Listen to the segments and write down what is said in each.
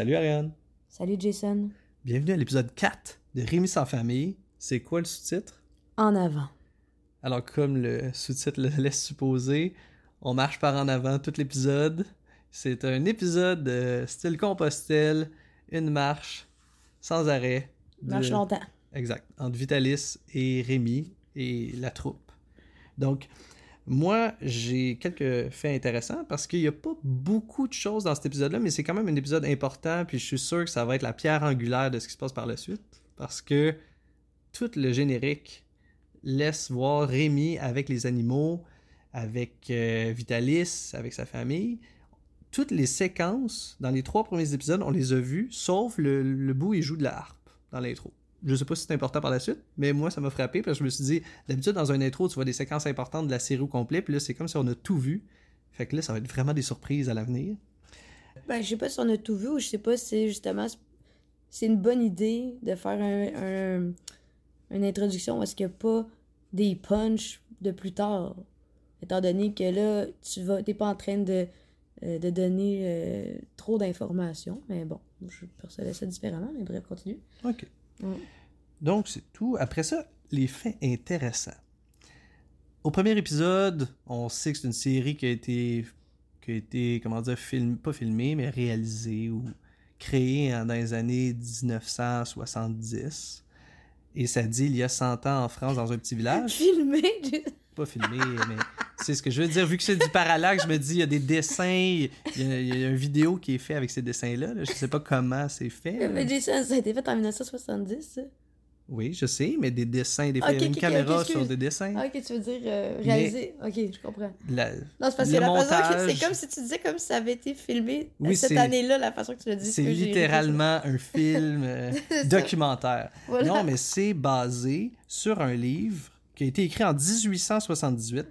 Salut Ariane. Salut Jason. Bienvenue à l'épisode 4 de Rémi sans famille. C'est quoi le sous-titre? En avant. Alors, comme le sous-titre le laisse supposer, on marche par en avant tout l'épisode. C'est un épisode de style Compostelle, une marche sans arrêt. de- Marche longtemps. Exact. Entre Vitalis et Rémi et la troupe. Donc, moi, j'ai quelques faits intéressants parce qu'il n'y a pas beaucoup de choses dans cet épisode-là, mais c'est quand même un épisode important, puis je suis sûr que ça va être la pierre angulaire de ce qui se passe par la suite. Parce que tout le générique laisse voir Rémi avec les animaux, avec euh, Vitalis, avec sa famille. Toutes les séquences dans les trois premiers épisodes, on les a vues, sauf le, le bout où il joue de la harpe dans l'intro. Je sais pas si c'est important par la suite, mais moi ça m'a frappé parce que je me suis dit, d'habitude dans un intro, tu vois des séquences importantes de la série au complet, puis là c'est comme si on a tout vu. Fait que là, ça va être vraiment des surprises à l'avenir. Ben, je sais pas si on a tout vu ou je sais pas si justement c'est une bonne idée de faire un, un- une introduction est-ce qu'il n'y a pas des punchs de plus tard. Étant donné que là, tu vas t'es pas en train de, euh, de donner euh, trop d'informations. Mais bon, je percevais ça différemment, mais bref, continue. OK. Mm. Donc, c'est tout. Après ça, les faits intéressants. Au premier épisode, on sait que c'est une série qui a été, qui a été comment dire, film, pas filmée, mais réalisée ou créée dans les années 1970. Et ça dit il y a 100 ans en France, dans un petit village. Filmé! Pas filmé, mais c'est ce que je veux dire. Vu que c'est du parallaxe, je me dis, il y a des dessins, il y a, il y a une vidéo qui est faite avec ces dessins-là. là. Je sais pas comment c'est fait. mais Jason, ça a été fait en 1970, ça. Oui, je sais, mais des dessins, des fois, Ok, il y a une caméra sur des dessins. Ah, ok, tu veux dire euh, réalisé. Ok, je comprends. La- Non, c'est parce que la façon que c'est comme si tu disais comme si ça avait été filmé Oui, cette année-là, la façon que tu le dis. c'est littéralement un film euh, documentaire. Voilà. Non, mais c'est basé sur un livre qui a été écrit en 1878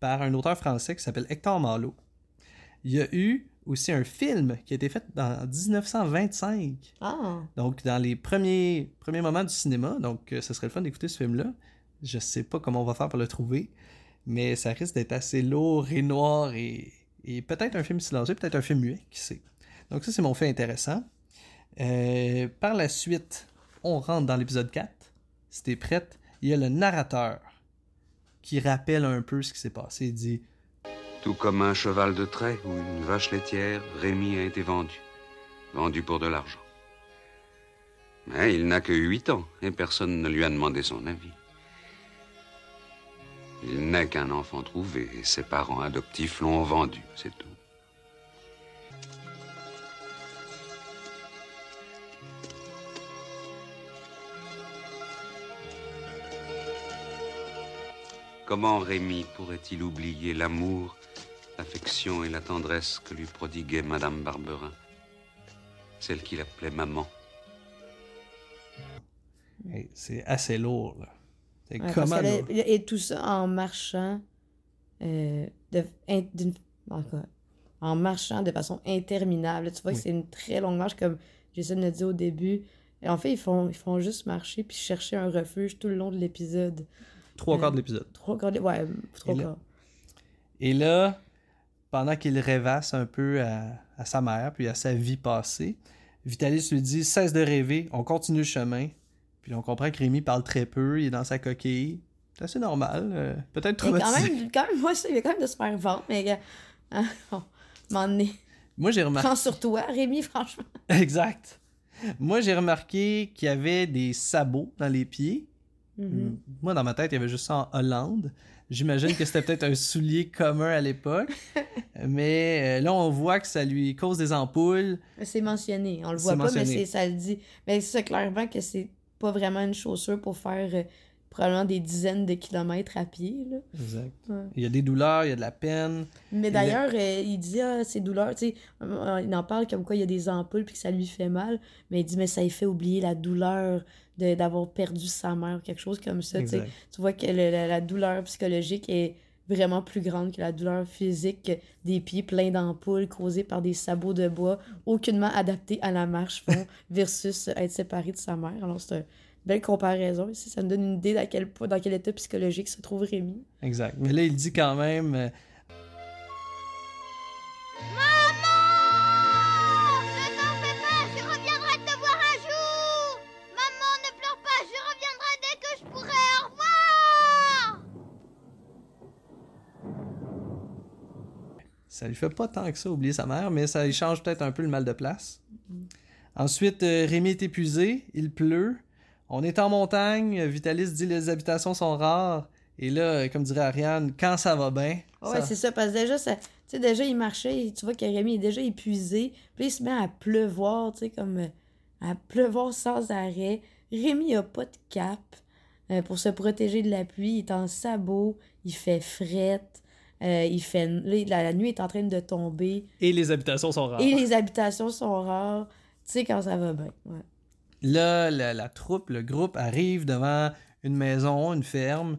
par un auteur français qui s'appelle Hector Malot. Il y a eu aussi un film qui a été fait en 1925. Ah, Donc, dans les premiers, premiers moments du cinéma, donc euh, ce serait le fun d'écouter ce film-là. Je sais pas comment on va faire pour le trouver, mais ça risque d'être assez lourd et noir et, et peut-être un film silencieux, peut-être un film muet, qui sait. Donc ça, c'est mon fait intéressant. Euh, par la suite, on rentre dans l'épisode 4. Si t'es prête, il y a le narrateur qui rappelle un peu ce qui s'est passé. Dit Tout comme un cheval de trait ou une vache laitière, Rémi a été vendu. Vendu pour de l'argent. Mais il n'a que huit ans et personne ne lui a demandé son avis. Il n'est qu'un enfant trouvé et ses parents adoptifs l'ont vendu, c'est tout. Comment Rémi pourrait-il oublier l'amour, l'affection et la tendresse que lui prodiguait Madame Barberin Celle qu'il appelait maman? C'est assez lourd. Là. C'est Ouais, parce comment a- et tout ça en marchant euh, de, in- d'une- encore, en marchant de façon interminable. Tu vois que c'est une très longue marche, comme Jason l'a dit au début. Et en fait, ils font, ils font juste marcher puis chercher un refuge tout le long de l'épisode. Trois quarts de l'épisode. Trois quarts, de- ouais, trois Et là- quarts. Et là, pendant qu'il rêvasse un peu à, à sa mère, puis à sa vie passée, Vitalis lui dit Cesse de rêver, on continue le chemin. Puis on comprend que Rémi parle très peu, il est dans sa coquille. C'est assez normal. euh, Peut-être Mais quand même, quand même, moi, il y a quand même de se faire vendre, mais euh, hein, moment donné, Moi, j'ai remarqué. prends sur toi, Rémi, franchement. Exact. Moi, j'ai remarqué qu'il y avait des sabots dans les pieds. Mhm. Moi, dans ma tête, il y avait juste ça en Hollande. J'imagine que c'était peut-être un soulier commun à l'époque. Mais euh, là, on voit que ça lui cause des ampoules. C'est mentionné. On le voit pas, mais mentionné. ça le dit. Mais c'est clairement que c'est pas vraiment une chaussure pour faire euh, probablement des dizaines de kilomètres à pied. Là. Exact. Ouais. Il y a des douleurs, il y a de la peine. Mais d'ailleurs, euh, il dit, ah, ces douleurs, tu sais, euh, il en parle comme quoi il y a des ampoules puis que ça lui fait mal. Mais il dit, mais ça lui fait oublier la douleur d'avoir perdu sa mère, quelque chose comme ça. tu sais. Exact. Tu vois que le- la, la douleur psychologique est vraiment plus grande que la douleur physique des pieds pleins d'ampoules causées par des sabots de bois aucunement adaptés à la marche versus être séparé de sa mère. Alors c'est une belle comparaison ici. Ça me donne une idée dans quel, état psychologique se trouve Rémi. Exact. Mais là, il dit quand même. Euh... Maman! Ne t'en fais pas, je reviendrai te voir un jour! Maman, ne pleure pas, je reviendrai dès que je pourrai! Au revoir! Ça lui fait pas tant que ça oublier sa mère, mais ça change peut-être un peu le mal de place. Mm-hmm. Ensuite, euh, Rémi est épuisé, il pleut, on est en montagne, Vitalis dit les habitations sont rares. Et là, comme dirait Ariane, quand ça va bien. Ouais, ça- c'est ça, parce que déjà, ça, tu sais, déjà, il marchait, et tu vois que Rémi est déjà épuisé. Puis il se met à pleuvoir, tu sais, comme euh, à pleuvoir sans arrêt. Rémi a pas de cap euh, pour se protéger de la pluie. Il est en sabot, il fait frette, euh, il fait... là, la, la nuit est en train de tomber. Et les habitations sont rares. Et les habitations sont rares. Tu sais, quand ça va bien. Ouais. Là, la, troupe, le groupe arrive devant une maison, une ferme.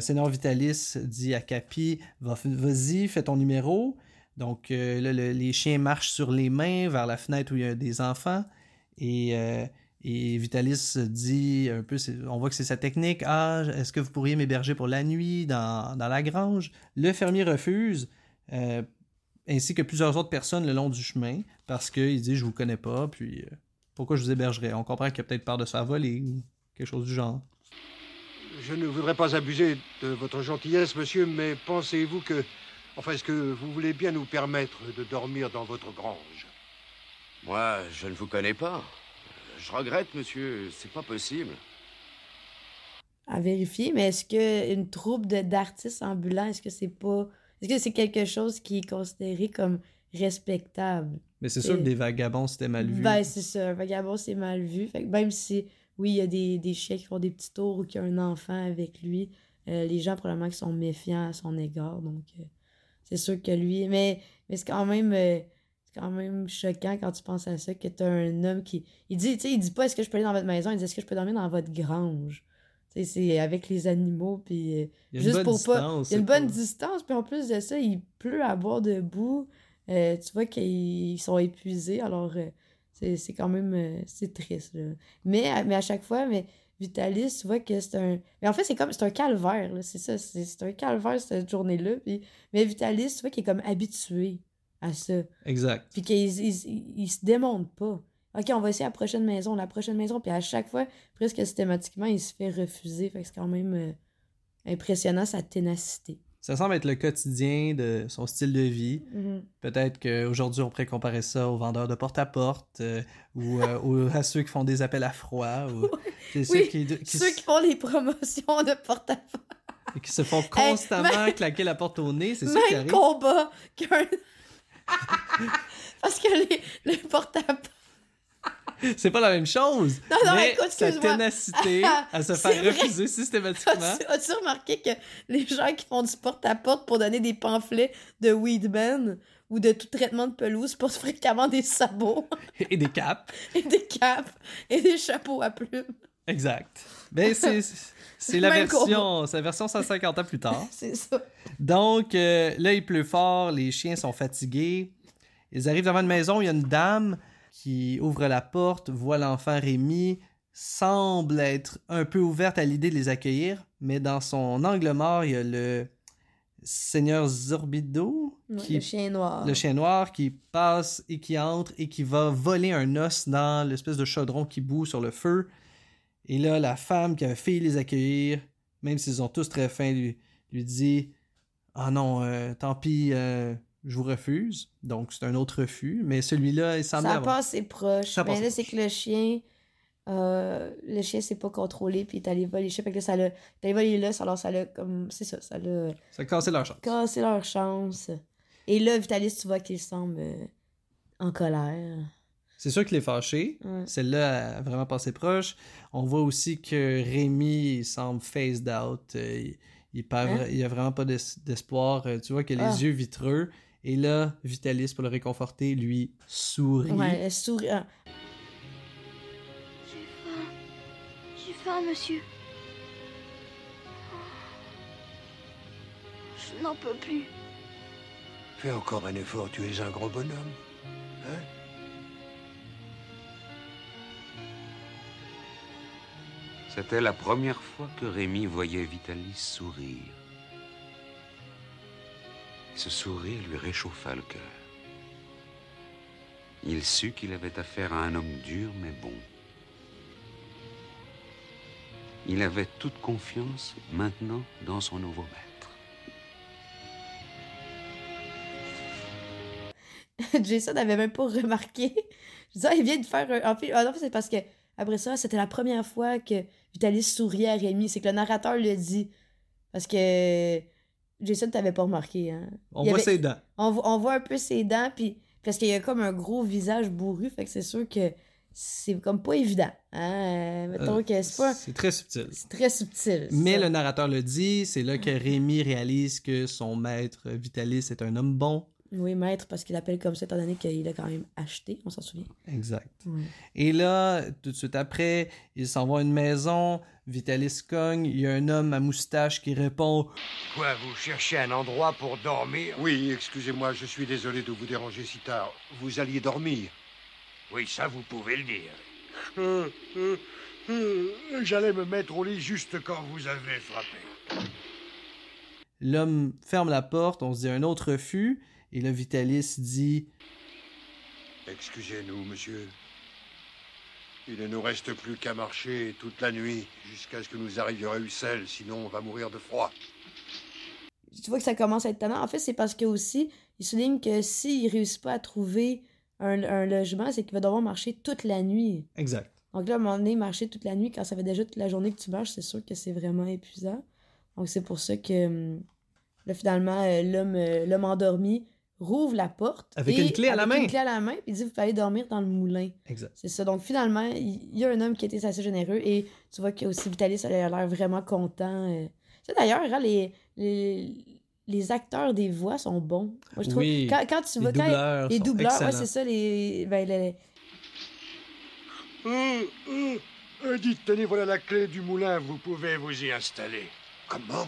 Seigneur Vitalis dit à Capi Va- Vas-y, fais ton numéro. Donc euh, là, le- les chiens marchent sur les mains vers la fenêtre où il y a des enfants. Et, euh, Vitalis dit un peu On voit que c'est sa technique Ah, est-ce que vous pourriez m'héberger pour la nuit dans, la grange Le fermier refuse. euh, ainsi que plusieurs autres personnes le long du chemin parce qu'il dit Je vous connais pas. Puis. Pourquoi je vous hébergerais? On comprend qu'il a peut-être peur de se faire voler ou quelque chose du genre. Je ne voudrais pas abuser de votre gentillesse, monsieur, mais pensez-vous que... Enfin, est-ce que vous voulez bien nous permettre de dormir dans votre grange? Moi, je ne vous connais pas. Je regrette, monsieur, c'est pas possible. à vérifier, mais est-ce que une troupe de d'artistes ambulants, est-ce que c'est pas. Est-ce que c'est quelque chose qui est considéré comme respectable? Mais c'est sûr que des vagabonds, c'était mal vu. Ben, c'est ça. Un vagabond, c'est mal vu. Fait que même si, oui, il y a des, des chiens qui font des petits tours ou qu'il y a un enfant avec lui, euh, les gens, probablement, qui sont méfiants à son égard. Donc, euh, c'est sûr que lui. Mais, mais c'est quand même. euh, c'est quand même choquant quand tu penses à ça, que t'as un homme qui. Il dit, tu sais, il dit pas est-ce que je peux aller dans votre maison, il dit est-ce que je peux dormir dans votre grange? Tu sais, c'est avec les animaux, puis. Il y a une juste bonne pour pas- distance. il y a une bonne pas- distance, puis en plus de ça, il pleut à boire debout. Euh, tu vois qu'ils sont épuisés, alors euh, c'est c'est quand même euh, c'est triste. Là. Mais, à- mais à chaque fois, mais Vitalis, tu vois que c'est un. Mais en fait, c'est comme c'est un calvaire, là, c'est ça. C'est c'est un calvaire cette journée-là. Puis... Mais Vitalis, tu vois qu'il est comme habitué à ça. Exact. Puis qu'il il, il- il se démonte pas. OK, on va essayer la prochaine maison, la prochaine maison. Puis à chaque fois, presque systématiquement, il se fait refuser. Fait que c'est quand même impressionnant sa ténacité. Ça semble être le quotidien de son style de vie. Mhm. Peut-être qu'aujourd'hui, on pourrait comparer ça aux vendeurs de porte-à-porte euh, ou euh, aux- à ceux qui font des appels à froid. Ou, ceux Oui, qui, qui Ceux qui font les promotions de porte-à-porte. qui se font constamment claquer la porte au nez. C'est ça qui arrive. combat qu'un. Parce que les, les porte-à-porte. C'est pas la même chose. Non, non, mais écoute, sa ténacité à se faire refuser systématiquement. As-tu remarqué que les gens qui font du porte-à-porte pour donner des pamphlets de Weedman ou de tout traitement de pelouse portent fréquemment des sabots? Et des capes. et des capes et des chapeaux à plumes? Exact. Ben, c'est, c'est la version, c'est la version 150 ans plus tard. C'est ça. Donc, euh, là, il pleut fort, les chiens sont fatigués. Ils arrivent devant une maison, il y a une dame qui ouvre la porte, voit l'enfant Rémi, semble être un peu ouverte à l'idée de les accueillir, mais dans son angle mort, il y a le seigneur Zorbido, qui, Le chien noir. le chien noir, qui passe et qui entre et qui va voler un os dans l'espèce de chaudron qui bout sur le feu. Et là, la femme qui a fait les accueillir, même s'ils ont tous très faim, lui, lui dit Ah non, euh, tant pis, euh, je vous refuse. Donc, c'est un autre refus. Mais celui-là, il semble Ça passe c'est proche. Ça mais passe là, c'est que le chien. euh, le chien s'est pas contrôlé, puis il est allé voler les chiens. Fait que là, ça l'a. Il est allé voler l'os, alors ça l'a comme. C'est ça, ça l'a Ça a cassé leur chance. cassé leur chance. Et là, Vitalis, tu vois qu'il semble euh, en colère. C'est sûr qu'il est fâché. Ouais. Celle-là a vraiment passé proche. On voit aussi que Rémi il semble phased out. Euh, il, il, perd- Hein? il a vraiment pas d'es- d'espoir. Tu vois qu'il a les Ah. yeux vitreux. Et là, Vitalis, pour le réconforter, lui sourit. Ouais, elle sourit. ah, J'ai faim. J'ai faim, monsieur. Je n'en peux plus. Fais encore un effort, tu es un gros bonhomme. Hein? C'était la première fois que Rémi voyait Vitalis sourire. Ce sourire lui réchauffa le cœur. Il sut qu'il avait affaire à un homme dur mais bon. Il avait toute confiance maintenant dans son nouveau maître. Jason n'avait même pas remarqué. Je disais, il vient de faire un. En ah c'est parce que après ça, c'était la première fois que Vitalis souriait à Rémi. C'est que le narrateur le dit. Parce que Jason t'avait pas remarqué. Hein. On voit avait- ses dents. On, vo- on voit un peu ses dents, puis parce qu'il y a comme un gros visage bourru, fait que c'est sûr que c'est comme pas évident. Hein? Euh, Mettons Euh, que c'est pas. C'est très subtil. C'est très subtil. Mais ça. le narrateur le dit, c'est là que Rémi réalise que son maître Vitalis est un homme bon. Oui, maître, parce qu'il l'appelle comme ça, étant donné qu'il a quand même acheté, on s'en souvient. Exact. Et là, tout de suite après, il s'en va à une maison, Vitalis cogne, il y a un homme à moustache qui répond Quoi, vous cherchez un endroit pour dormir? Oui, excusez-moi, je suis désolé de vous déranger si tard. Vous alliez dormir? Oui, ça, vous pouvez le dire. Euh, euh, euh, J'allais me mettre au lit juste quand vous avez frappé. L'homme ferme la porte, on se dit un autre refus, et là, Vitalis dit Excusez-nous, monsieur. Il ne nous reste plus qu'à marcher toute la nuit jusqu'à ce que nous arrivions à Ussel, sinon on va mourir de froid. Tu vois que ça commence à être tannant. En fait, c'est parce que aussi, il souligne que s'il réussit pas à trouver un, un logement, c'est qu'il va devoir marcher toute la nuit. Exact. Donc là, à un moment donné, marcher toute la nuit, quand ça fait déjà toute la journée que tu marches, c'est sûr que c'est vraiment épuisant. Donc c'est pour ça que hum, là, finalement, euh, l'homme euh, l'homme endormi rouvre la porte. Avec et- une clé à la avec main. une clé à la main, puis il dit Vous pouvez aller dormir dans le moulin. Exact. C'est ça. Donc finalement, il y a un homme qui était assez généreux et tu vois que aussi Vitalis elle a l'air vraiment content. euh. D'ailleurs, hein, les, les, les acteurs des voix sont bons. Moi, je trouve, Oui, quand, quand tu Les vois, quand- doubleurs les sont doubleurs, ouais, c'est ça, les, ben, les- Euh, euh, euh, dites, tenez, voilà la clé du moulin. Vous pouvez vous y installer. Comment?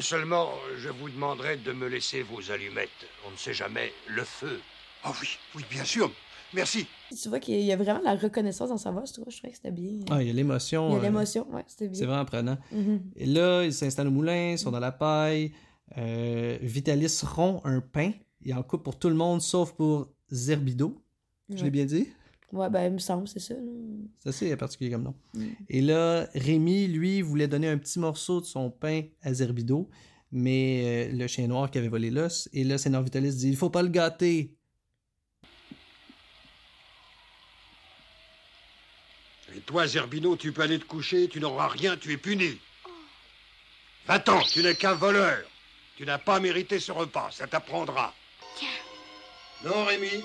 Seulement, je vous demanderai de me laisser vos allumettes. On ne sait jamais, le feu. Ah oui, oui, bien sûr. Merci. tu vois qu'il y a vraiment la reconnaissance dans sa voix. Je trouve, je trouvais que c'était bien. Ah, il y a l'émotion. il y a euh, l'émotion, ouais, c'était bien. C'est vraiment prenant. Mhm. Et là, ils s'installent au moulin, ils sont dans la paille. Euh, Vitalis rompt un pain. Il en coupe pour tout le monde, sauf pour Zerbido. Je Ouais. l'ai bien dit? Ouais, ben, il me semble, c'est ça. là. C'est assez particulier comme nom. Mm. Et là, Rémi, lui, voulait donner un petit morceau de son pain à Zerbido, mais euh, le chien noir qui avait volé l'os. Et là, Sénor Vitalis dit Il faut pas le gâter. Et toi, Zerbino, tu peux aller te coucher, tu n'auras rien, tu es puni. Va-t'en, tu n'es qu'un voleur. Tu n'as pas mérité ce repas, ça t'apprendra. Tiens. Non, Rémi.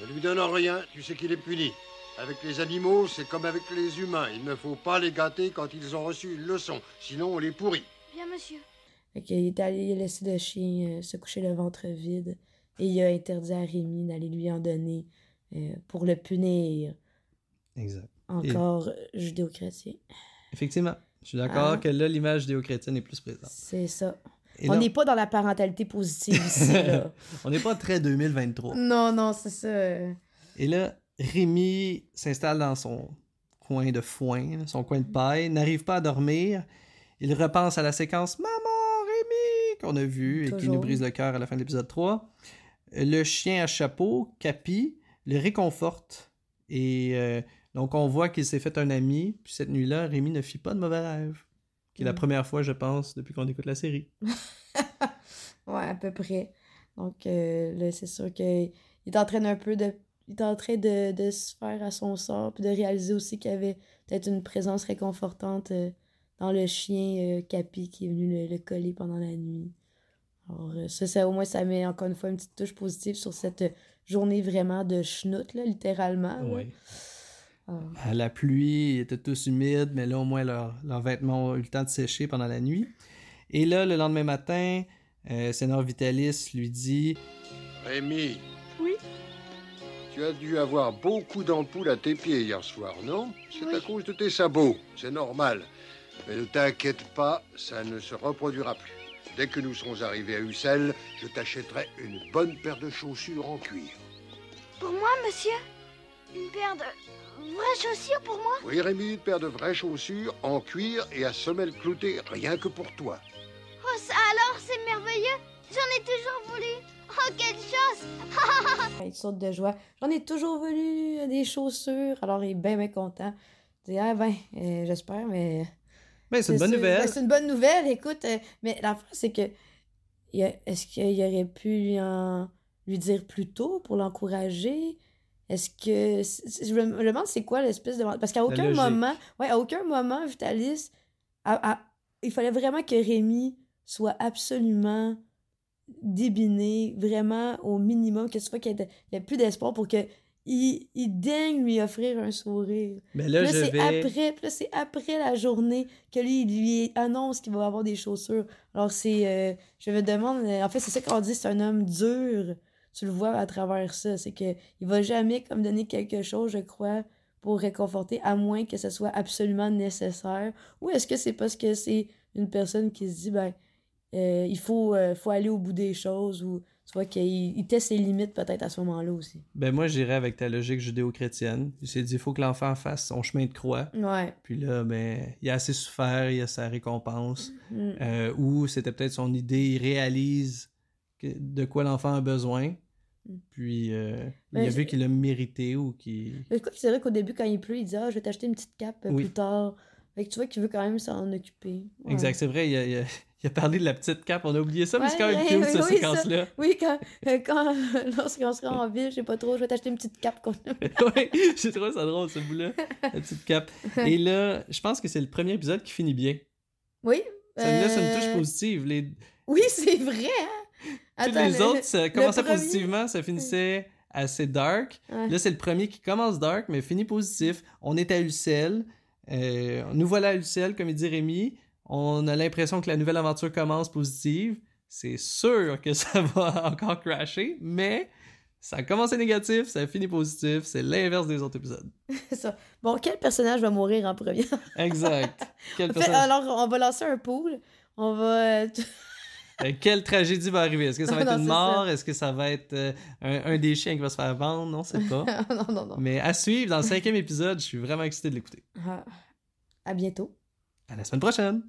Ne lui donne rien, tu sais qu'il est puni. Avec les animaux, c'est comme avec les humains. Il ne faut pas les gâter quand ils ont reçu une leçon, sinon on les pourrit. Bien, monsieur. Qu'il est allé laisser le chien euh, se coucher le ventre vide et il a interdit à Rémi d'aller lui en donner euh, pour le punir. Exact. Encore euh, judéo-chrétien. Effectivement. Je suis d'accord Ah. que là, l'image judéo-chrétienne est plus présente. C'est ça. Et On n'est pas dans la parentalité positive ici, là. on n'est pas très 2023. non, non, c'est ça. Et là, Rémi s'installe dans son coin de foin, son coin de paille, n'arrive pas à dormir. Il repense à la séquence Maman, Rémi qu'on a vue et qui nous brise le cœur à la fin de l'épisode 3. Le chien à chapeau, Capi, le réconforte. Et euh, donc, on voit qu'il s'est fait un ami. Puis cette nuit-là, Rémi ne fit pas de mauvais rêve. Qui est la Mm. première fois, je pense, depuis qu'on écoute la série. Ouais, à peu près. Donc euh, là, c'est sûr qu'il est en train un peu de. Il est en train de, de se faire à son sort, puis de réaliser aussi qu'il y avait peut-être une présence réconfortante euh, dans le chien euh, Capi qui est venu le, le coller pendant la nuit. Alors, ça, ça, au moins, ça met encore une fois une petite touche positive sur cette journée vraiment de schnout, là, littéralement. là. Ah. À la pluie, ils étaient tous humides, mais là, au moins, leurs vêtements ont eu le temps de sécher pendant la nuit. Et là, le lendemain matin, euh, Sénor Vitalis lui dit Rémi. Oui? Tu as dû avoir beaucoup d'ampoules à tes pieds hier soir, non? C'est Oui. à cause de tes sabots, c'est normal. Mais ne t'inquiète pas, ça ne se reproduira plus. Dès que nous serons arrivés à Ussel, je t'achèterai une bonne paire de chaussures en cuir. Pour moi, monsieur? Une paire de vraies chaussures pour moi? Oui, Rémi, une paire de vraies chaussures en cuir et à semelles cloutées, rien que pour toi. Oh, ça alors, c'est merveilleux J'en ai toujours voulu Oh, quelle chance Il saute de joie. J'en ai toujours voulu euh, des chaussures. Alors, il est bien, bien content. Il dit, ah ben, euh, j'espère, mais Ben, c'est une bonne sûr. nouvelle. Ben, c'est une bonne nouvelle, écoute. euh, mais la c'est que est-ce qu'il aurait pu lui, en, lui dire plus tôt pour l'encourager? Est-ce que. Je me demande c'est quoi l'espèce de. Parce qu'à aucun moment. Ouais, à aucun moment, Vitalis. il fallait vraiment que Rémi soit absolument débiné, vraiment au minimum, que ce soit qu'il y ait- plus d'espoir pour que. Il, il daigne lui offrir un sourire. Mais là, c'est vais. après, c'est après la journée que lui, il lui annonce qu'il va avoir des chaussures. Alors, c'est. euh, je me demande. En fait, c'est ça qu'on dit, c'est un homme dur. Tu le vois à travers ça. C'est que il va jamais comme donner quelque chose, je crois, pour réconforter, à moins que ce soit absolument nécessaire. Ou est-ce que c'est parce que c'est une personne qui se dit, ben, euh, il faut, euh, faut aller au bout des choses, ou tu vois qu'il il teste ses limites peut-être à ce moment-là aussi. Ben moi, j'irais avec ta logique judéo-chrétienne. Il s'est dit, il faut que l'enfant fasse son chemin de croix. Ouais. Puis là, ben, il a assez souffert, il a sa récompense. Mm. Euh, ou c'était peut-être son idée, il réalise que- de quoi l'enfant a besoin. Puis euh, il Ben, a je- vu qu'il a mérité ou qu'il. Écoute, c'est vrai qu'au début, quand il pleut, il dit Ah, je vais t'acheter une petite cape euh, Oui. plus tard. Fait que tu vois qu'il veut quand même s'en occuper. Ouais. Exact, c'est vrai, il a, il a- il a parlé de la petite cape, on a oublié ça, mais c'est quand même Ouais, cute, cette oui, séquence-là. Oui, quand, euh, quand lorsqu'on sera en ville, je sais pas trop, je vais t'acheter une petite cape. qu'on- oui, j'ai trouvé ça drôle, ce bout-là, la petite cape. Et là, je pense que c'est le premier épisode qui finit bien. Oui. Ça me laisse une euh, touche positive. Les, Oui, c'est vrai, hein? Tous Attends, les le- autres, ça commençait premier- positivement, ça finissait assez dark. Ouais. Là, c'est le premier qui commence dark, mais finit positif. On est à Ulcel. Euh, nous voilà à Ulcel, comme il dit Rémi. On a l'impression que la nouvelle aventure commence positive. C'est sûr que ça va encore crasher, mais ça a commencé négatif, ça a fini positif. C'est l'inverse des autres épisodes. ça. Bon, quel personnage va mourir en premier? Exact. Fait, alors, on va lancer un pool. On va. Euh, quelle tragédie va arriver? Est-ce que ça va être Non, une mort? Est-ce que ça va être euh, un, un des chiens qui va se faire vendre? Non, c'est pas. non, non, non. mais à suivre dans le cinquième épisode, je suis vraiment excité de l'écouter. Ah. À bientôt. À la semaine prochaine!